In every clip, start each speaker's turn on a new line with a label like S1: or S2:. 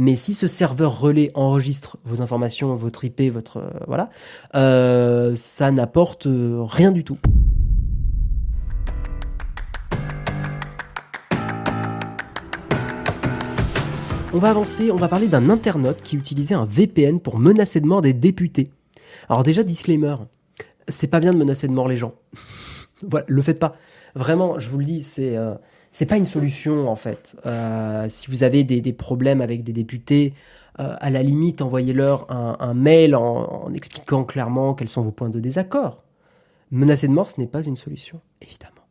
S1: Mais si ce serveur relais enregistre vos informations, votre IP, votre euh, voilà, euh, ça n'apporte euh, rien du tout. On va avancer, on va parler d'un internaute qui utilisait un VPN pour menacer de mort des députés. Alors déjà, disclaimer, c'est pas bien de menacer de mort les gens. voilà, le faites pas. Vraiment, je vous le dis, c'est c'est pas une solution en fait. Euh, si vous avez des, problèmes avec des députés, euh, à la limite, envoyez-leur un, mail en, expliquant clairement quels sont vos points de désaccord. Menacer de mort, ce n'est pas une solution, évidemment.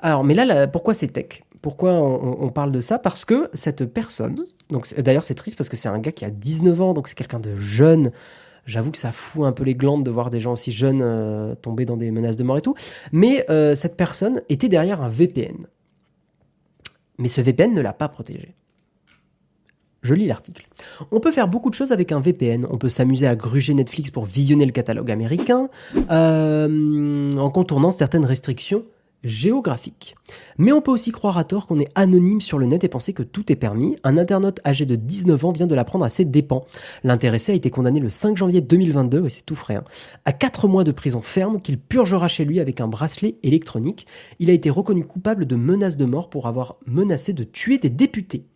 S1: Alors, mais là, pourquoi c'est tech? Pourquoi on, parle de ça? Parce que cette personne, donc d'ailleurs c'est triste parce que c'est un gars qui a 19 ans, donc c'est quelqu'un de jeune. J'avoue que ça fout un peu les glandes de voir des gens aussi jeunes euh, tomber dans des menaces de mort et tout. Mais cette personne était derrière un VPN. Mais ce VPN ne l'a pas protégé. Je lis l'article. On peut faire beaucoup de choses avec un VPN. On peut s'amuser à gruger Netflix pour visionner le catalogue américain, euh, en contournant certaines restrictions géographique. Mais on peut aussi croire à tort qu'on est anonyme sur le net et penser que tout est permis. Un internaute âgé de 19 ans vient de l'apprendre à ses dépens. L'intéressé a été condamné le 5 janvier 2022, et c'est tout frais, hein, à 4 mois de prison ferme qu'il purgera chez lui avec un bracelet électronique. Il a été reconnu coupable de menaces de mort pour avoir menacé de tuer des députés.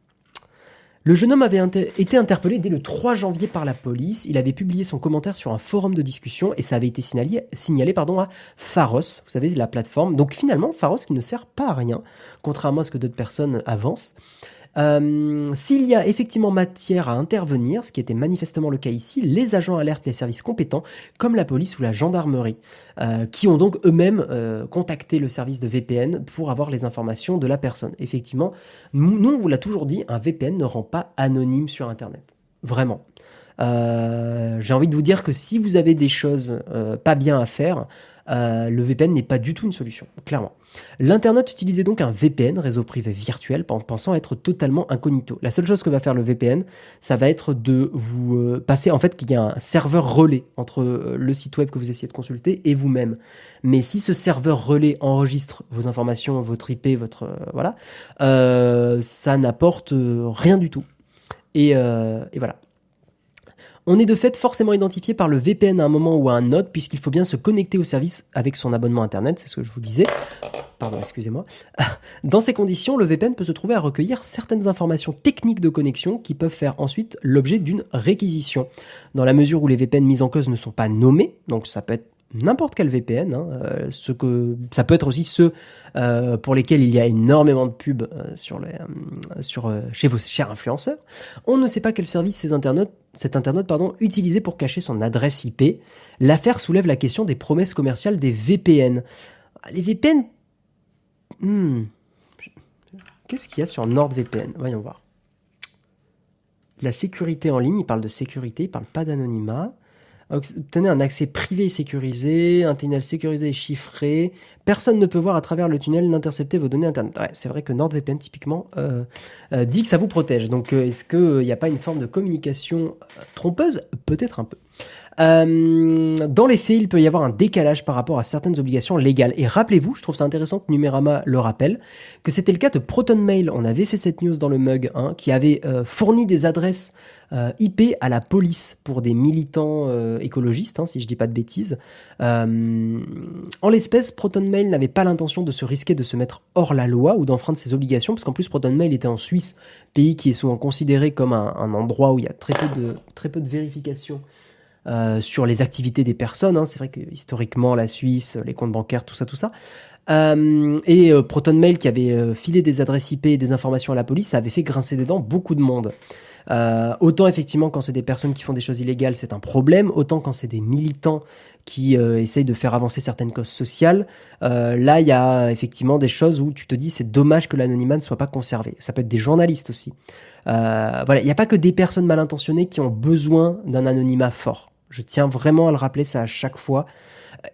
S1: Le jeune homme avait été interpellé dès le 3 janvier par la police. Il avait publié son commentaire sur un forum de discussion et ça avait été signalé, à Pharos, vous savez, la plateforme. Donc finalement, Pharos qui ne sert pas à rien, contrairement à ce que d'autres personnes avancent. Euh, S'il y a effectivement matière à intervenir, ce qui était manifestement le cas ici, les agents alertent les services compétents, comme la police ou la gendarmerie, euh, qui ont donc eux-mêmes euh, contacté le service de VPN pour avoir les informations de la personne. Effectivement, nous, on vous l'a toujours dit, un VPN ne rend pas anonyme sur Internet. Vraiment. J'ai envie de vous dire que si vous avez des choses pas bien à faire, euh, le VPN n'est pas du tout une solution, clairement. L'internaute utilisait donc un VPN, réseau privé virtuel, en pensant être totalement incognito. La seule chose que va faire le VPN, ça va être de vous euh, passer, en fait, qu'il y a un serveur relais entre euh, le site web que vous essayez de consulter et vous-même. Mais si ce serveur relais enregistre vos informations, votre IP, votre voilà, ça n'apporte rien du tout. Et voilà. On est de fait forcément identifié par le VPN à un moment ou à un autre, puisqu'il faut bien se connecter au service avec son abonnement Internet, c'est ce que je vous disais. Pardon, excusez-moi. Dans ces conditions, le VPN peut se trouver à recueillir certaines informations techniques de connexion qui peuvent faire ensuite l'objet d'une réquisition. Dans la mesure où les VPN mis en cause ne sont pas nommés, donc ça peut être n'importe quel VPN. Hein, euh, ce que ça peut être aussi ceux euh, pour lesquels il y a énormément de pubs euh, sur les, sur chez vos chers influenceurs. On ne sait pas quel service ces internautes, cet internaute pardon utilisait pour cacher son adresse IP. L'affaire soulève la question des promesses commerciales des VPN. Les VPN. Hmm. Qu'est-ce qu'il y a sur NordVPN Voyons voir. La sécurité en ligne, il parle de sécurité, il parle pas d'anonymat. Obtenez un accès privé sécurisé, un tunnel sécurisé et chiffré. Personne ne peut voir à travers le tunnel n'intercepter vos données internet. Ouais, c'est vrai que NordVPN typiquement euh, euh, dit que ça vous protège. Donc euh, est-ce qu'il n'y a pas une forme de communication euh, trompeuse? Peut-être un peu. Euh, dans les faits, il peut y avoir un décalage par rapport à certaines obligations légales. Et rappelez-vous, je trouve ça intéressant que Numérama le rappelle, que c'était le cas de ProtonMail. On avait fait cette news dans le mug, hein, qui avait euh, fourni des adresses euh, IP à la police pour des militants euh, écologistes, hein, si je dis pas de bêtises. Euh, en l'espèce, ProtonMail n'avait pas l'intention de se risquer de se mettre hors la loi ou d'enfreindre ses obligations, parce qu'en plus ProtonMail était en Suisse, pays qui est souvent considéré comme un, endroit où il y a très peu de, très sur les activités des personnes. Hein. C'est vrai que historiquement, la Suisse, les comptes bancaires, tout ça, tout ça. Euh, et euh, ProtonMail qui avait euh, filé des adresses IP et des informations à la police, ça avait fait grincer des dents beaucoup de monde. Euh, autant effectivement quand c'est des personnes qui font des choses illégales, c'est un problème. Autant quand c'est des militants qui essayent de faire avancer certaines causes sociales. Là, il y a effectivement des choses où tu te dis c'est dommage que l'anonymat ne soit pas conservé. Ça peut être des journalistes aussi. Voilà, il n'y a pas que des personnes mal intentionnées qui ont besoin d'un anonymat fort. Je tiens vraiment à le rappeler ça à chaque fois.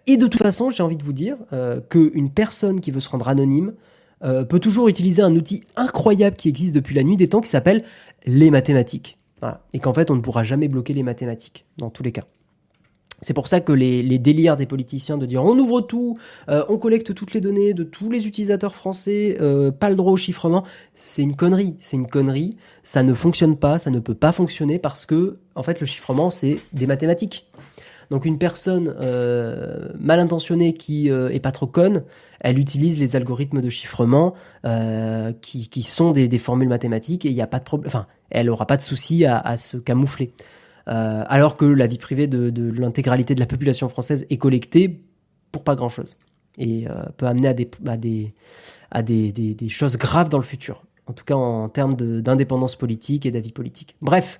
S1: Et de toute façon, j'ai envie de vous dire euh, qu'une personne qui veut se rendre anonyme euh, peut toujours utiliser un outil incroyable qui existe depuis la nuit des temps qui s'appelle les mathématiques. Et qu'en fait, on ne pourra jamais bloquer les mathématiques, dans tous les cas. C'est pour ça que les, délires des politiciens de dire on ouvre tout, euh, on collecte toutes les données de tous les utilisateurs français, euh, pas le droit au chiffrement, c'est une connerie, c'est une connerie, ça ne fonctionne pas, ça ne peut pas fonctionner parce que en fait le chiffrement c'est des mathématiques. Donc une personne euh, mal intentionnée qui est pas trop conne, elle utilise les algorithmes de chiffrement qui, sont des, formules mathématiques et il n'y a pas de problème, enfin elle aura pas de souci à se camoufler. Euh, alors que la vie privée de, l'intégralité de la population française est collectée pour pas grand-chose et euh, peut amener à, des, à, des, des, choses graves dans le futur, en tout cas en termes d'indépendance politique et d'avis politique. Bref,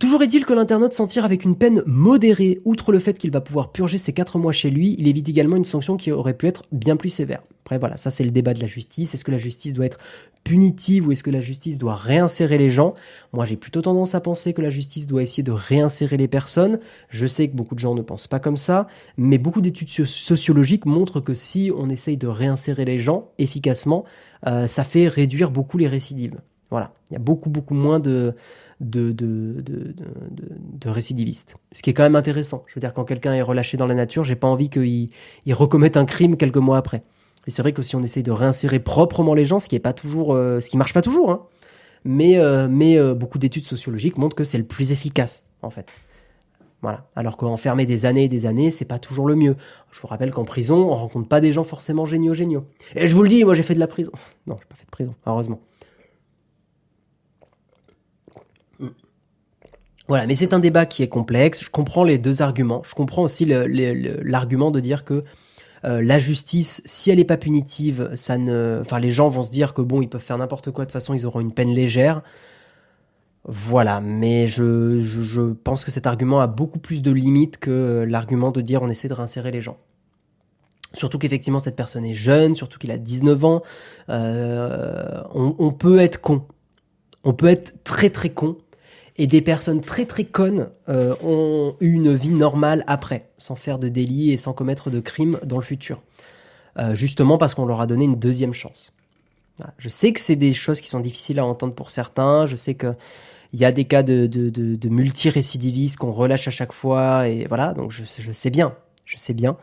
S1: Toujours est-il que l'internaute s'en tire avec une peine modérée. Outre le fait qu'il va pouvoir purger ses 4 mois chez lui, il évite également une sanction qui aurait pu être bien plus sévère. Après voilà, ça c'est le débat de la justice. Est-ce que la justice doit être punitive ou est-ce que la justice doit réinsérer les gens? Moi j'ai plutôt tendance à penser que la justice doit essayer de réinsérer les personnes. Je sais que beaucoup de gens ne pensent pas comme ça, mais beaucoup d'études sociologiques montrent que si on essaye de réinsérer les gens efficacement, euh, ça fait réduire beaucoup les récidives. Voilà, il y a beaucoup beaucoup moins de de, de, de, de, récidivistes. Ce qui est quand même intéressant. Je veux dire, quand quelqu'un est relâché dans la nature, j'ai pas envie qu'il il recommette un crime quelques mois après. Et c'est vrai que si on essaye de réinsérer proprement les gens, ce qui est pas toujours, euh, ce qui marche pas toujours, hein, mais, euh, mais euh, beaucoup d'études sociologiques montrent que c'est le plus efficace, en fait. Voilà. Alors qu'enfermer des années et des années, c'est pas toujours le mieux. Je vous rappelle qu'en prison, on rencontre pas des gens forcément géniaux géniaux. Et je vous le dis, moi j'ai fait de la prison. Non, j'ai pas fait de prison, heureusement. Voilà, mais c'est un débat qui est complexe. Je comprends les deux arguments. Je comprends aussi l'argument de dire que euh, la justice, si elle n'est pas punitive, ça ne, enfin, les gens vont se dire que bon, ils peuvent faire n'importe quoi. De toute façon, ils auront une peine légère. Voilà, mais je, je, pense que cet argument a beaucoup plus de limites que l'argument de dire on essaie de réinsérer les gens. Surtout qu'effectivement cette personne est jeune, surtout qu'il a 19 ans. Euh, on, on peut être con. On peut être très très con et des personnes très très connes euh, ont eu une vie normale après, sans faire de délit et sans commettre de crimes dans le futur. Euh, justement parce qu'on leur a donné une deuxième chance. Je sais que c'est des choses qui sont difficiles à entendre pour certains, je sais qu'il y a des cas de, de, de, multirécidivistes qu'on relâche à chaque fois, et voilà, donc je, je sais bien, je sais bien.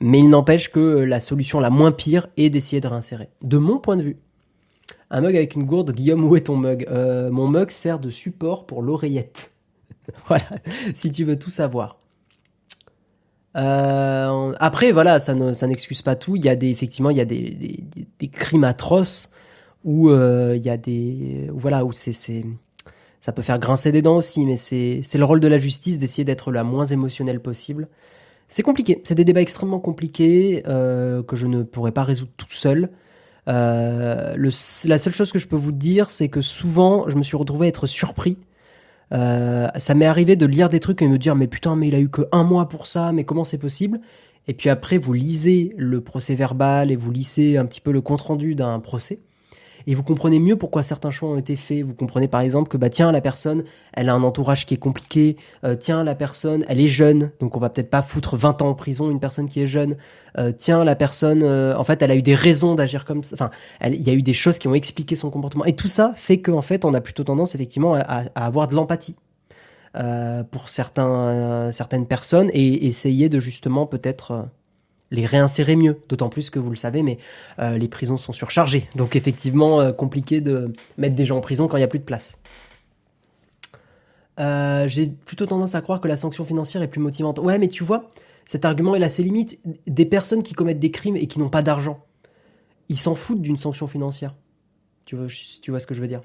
S1: Mais il n'empêche que la solution la moins pire est d'essayer de réinsérer. De mon point de vue, un mug avec une gourde. Guillaume, où est ton mug euh, Mon mug sert de support pour l'oreillette. voilà, si tu veux tout savoir. Euh, après, voilà, ça, n'excuse pas tout. Il y a des, effectivement, il y a des, crimes atroces où euh, il y a des, voilà, où c'est, ça peut faire grincer des dents aussi, mais c'est, le rôle de la justice d'essayer d'être la moins émotionnelle possible. C'est compliqué. C'est des débats extrêmement compliqués que je ne pourrais pas résoudre tout seul. Euh, le, la seule chose que je peux vous dire, c'est que souvent, je me suis retrouvé à être surpris. Euh, ça m'est arrivé de lire des trucs et me dire mais putain mais il a eu que un mois pour ça, mais comment c'est possible? Et puis après vous lisez le procès verbal et vous lisez un petit peu le compte rendu d'un procès et vous comprenez mieux pourquoi certains choix ont été faits. Vous comprenez par exemple que bah tiens la personne, elle a un entourage qui est compliqué. Euh, tiens la personne, elle est jeune, donc on va peut-être pas foutre 20 ans en prison une personne qui est jeune. Euh, tiens la personne, euh, en fait, elle a eu des raisons d'agir comme ça. Enfin, il y a eu des choses qui ont expliqué son comportement. Et tout ça fait qu'en fait, on a plutôt tendance effectivement à, avoir de l'empathie. pour certains, certaines personnes et essayer de justement peut-être les réinsérer mieux. D'autant plus que vous le savez, mais euh, les prisons sont surchargées. Donc effectivement, euh, compliqué de mettre des gens en prison quand il n'y a plus de place. Euh, j'ai plutôt tendance à croire que la sanction financière est plus motivante. Ouais, mais tu vois, cet argument il a ses limites. Des personnes qui commettent des crimes et qui n'ont pas d'argent, ils s'en foutent d'une sanction financière. Tu vois, tu vois ce que je veux dire?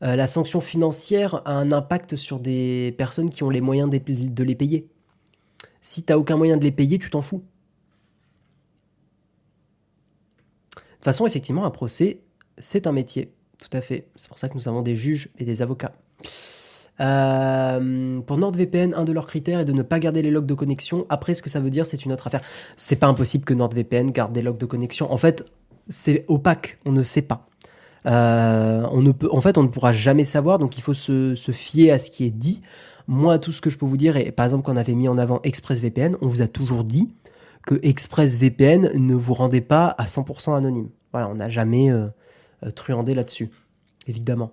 S1: La sanction financière a un impact sur des personnes qui ont les moyens de les payer. Si tu n'as aucun moyen de les payer, tu t'en fous. Toute façon, effectivement, un procès, c'est un métier. Tout à fait. C'est pour ça que nous avons des juges et des avocats. Euh, pour NordVPN, un de leurs critères est de ne pas garder les logs de connexion. Après, ce que ça veut dire, c'est une autre affaire. C'est pas impossible que NordVPN garde des logs de connexion. En fait, c'est opaque. On ne sait pas. Euh, on ne peut, en fait, on ne pourra jamais savoir. Donc, il faut se, se, fier à ce qui est dit. Moi, tout ce que je peux vous dire, et par exemple, quand on avait mis en avant ExpressVPN, on vous a toujours dit que ExpressVPN ne vous rendait pas à 100% anonyme. Voilà, on n'a jamais euh, euh, truandé là-dessus, évidemment.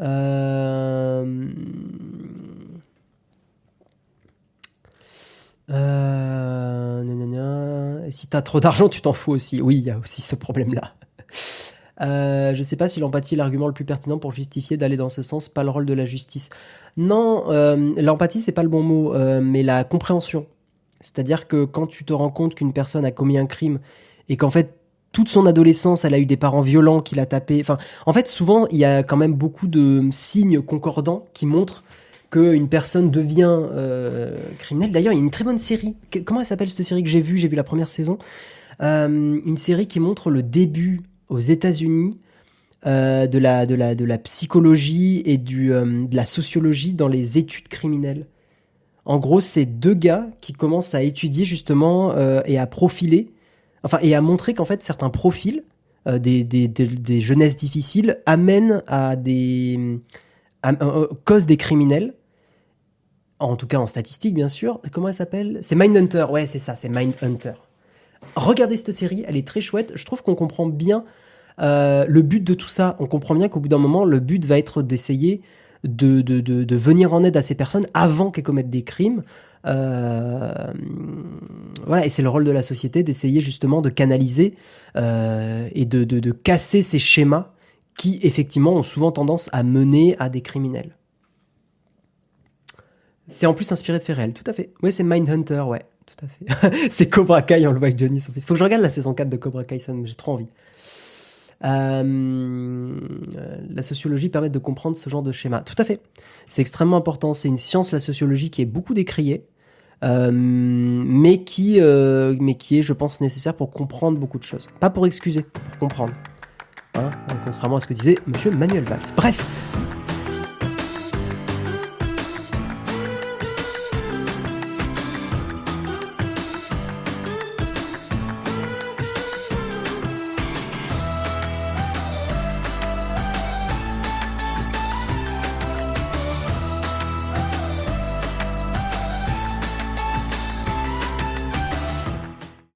S1: Euh... Euh... Si t'as trop d'argent, tu t'en fous aussi. Oui, il y a aussi ce problème-là. Euh, je sais pas si l'empathie est l'argument le plus pertinent pour justifier d'aller dans ce sens, pas le rôle de la justice. Non, euh, l'empathie c'est pas le bon mot, euh, mais la compréhension. C'est-à-dire que quand tu te rends compte qu'une personne a commis un crime et qu'en fait toute son adolescence, elle a eu des parents violents qui l'a tapé. En fait, souvent, il y a quand même beaucoup de signes concordants qui montrent qu'une personne devient euh, criminelle. D'ailleurs, il y a une très bonne série. Comment elle s'appelle cette série que j'ai vue? J'ai vu la première saison. Euh, une série qui montre le début aux États-Unis euh, de la psychologie et de la sociologie dans les études criminelles. En gros, c'est deux gars qui commencent à étudier justement euh, et à profiler, enfin et à montrer qu'en fait certains profils euh, des, des, des, jeunesses difficiles amènent à des à- euh, causent des criminels. En tout cas en statistique bien sûr. Comment elle s'appelle? C'est Mindhunter. Ouais, c'est ça, c'est Mindhunter. Regardez cette série, elle est très chouette. Je trouve qu'on comprend bien le but de tout ça. On comprend bien qu'au bout d'un moment, le but va être d'essayer de, de, de, venir en aide à ces personnes avant qu'elles commettent des crimes. Euh, voilà, et c'est le rôle de la société d'essayer justement de canaliser euh, et de, de, de casser ces schémas qui effectivement ont souvent tendance à mener à des criminels. C'est en plus inspiré de faits tout à fait. Oui, c'est Mindhunter, ouais, tout à fait. c'est Cobra Kai, on le voit avec Johnny. Il faut que je regarde la saison 4 de Cobra Kai, ça j'ai trop envie. Euh, la sociologie permet de comprendre ce genre de schéma. Tout à fait. C'est extrêmement important. C'est une science, la sociologie, qui est beaucoup décriée, euh, mais, qui, euh, mais qui est, je pense, nécessaire pour comprendre beaucoup de choses. Pas pour excuser, pour comprendre. Hein, contrairement à ce que disait Monsieur Manuel Valls. Bref,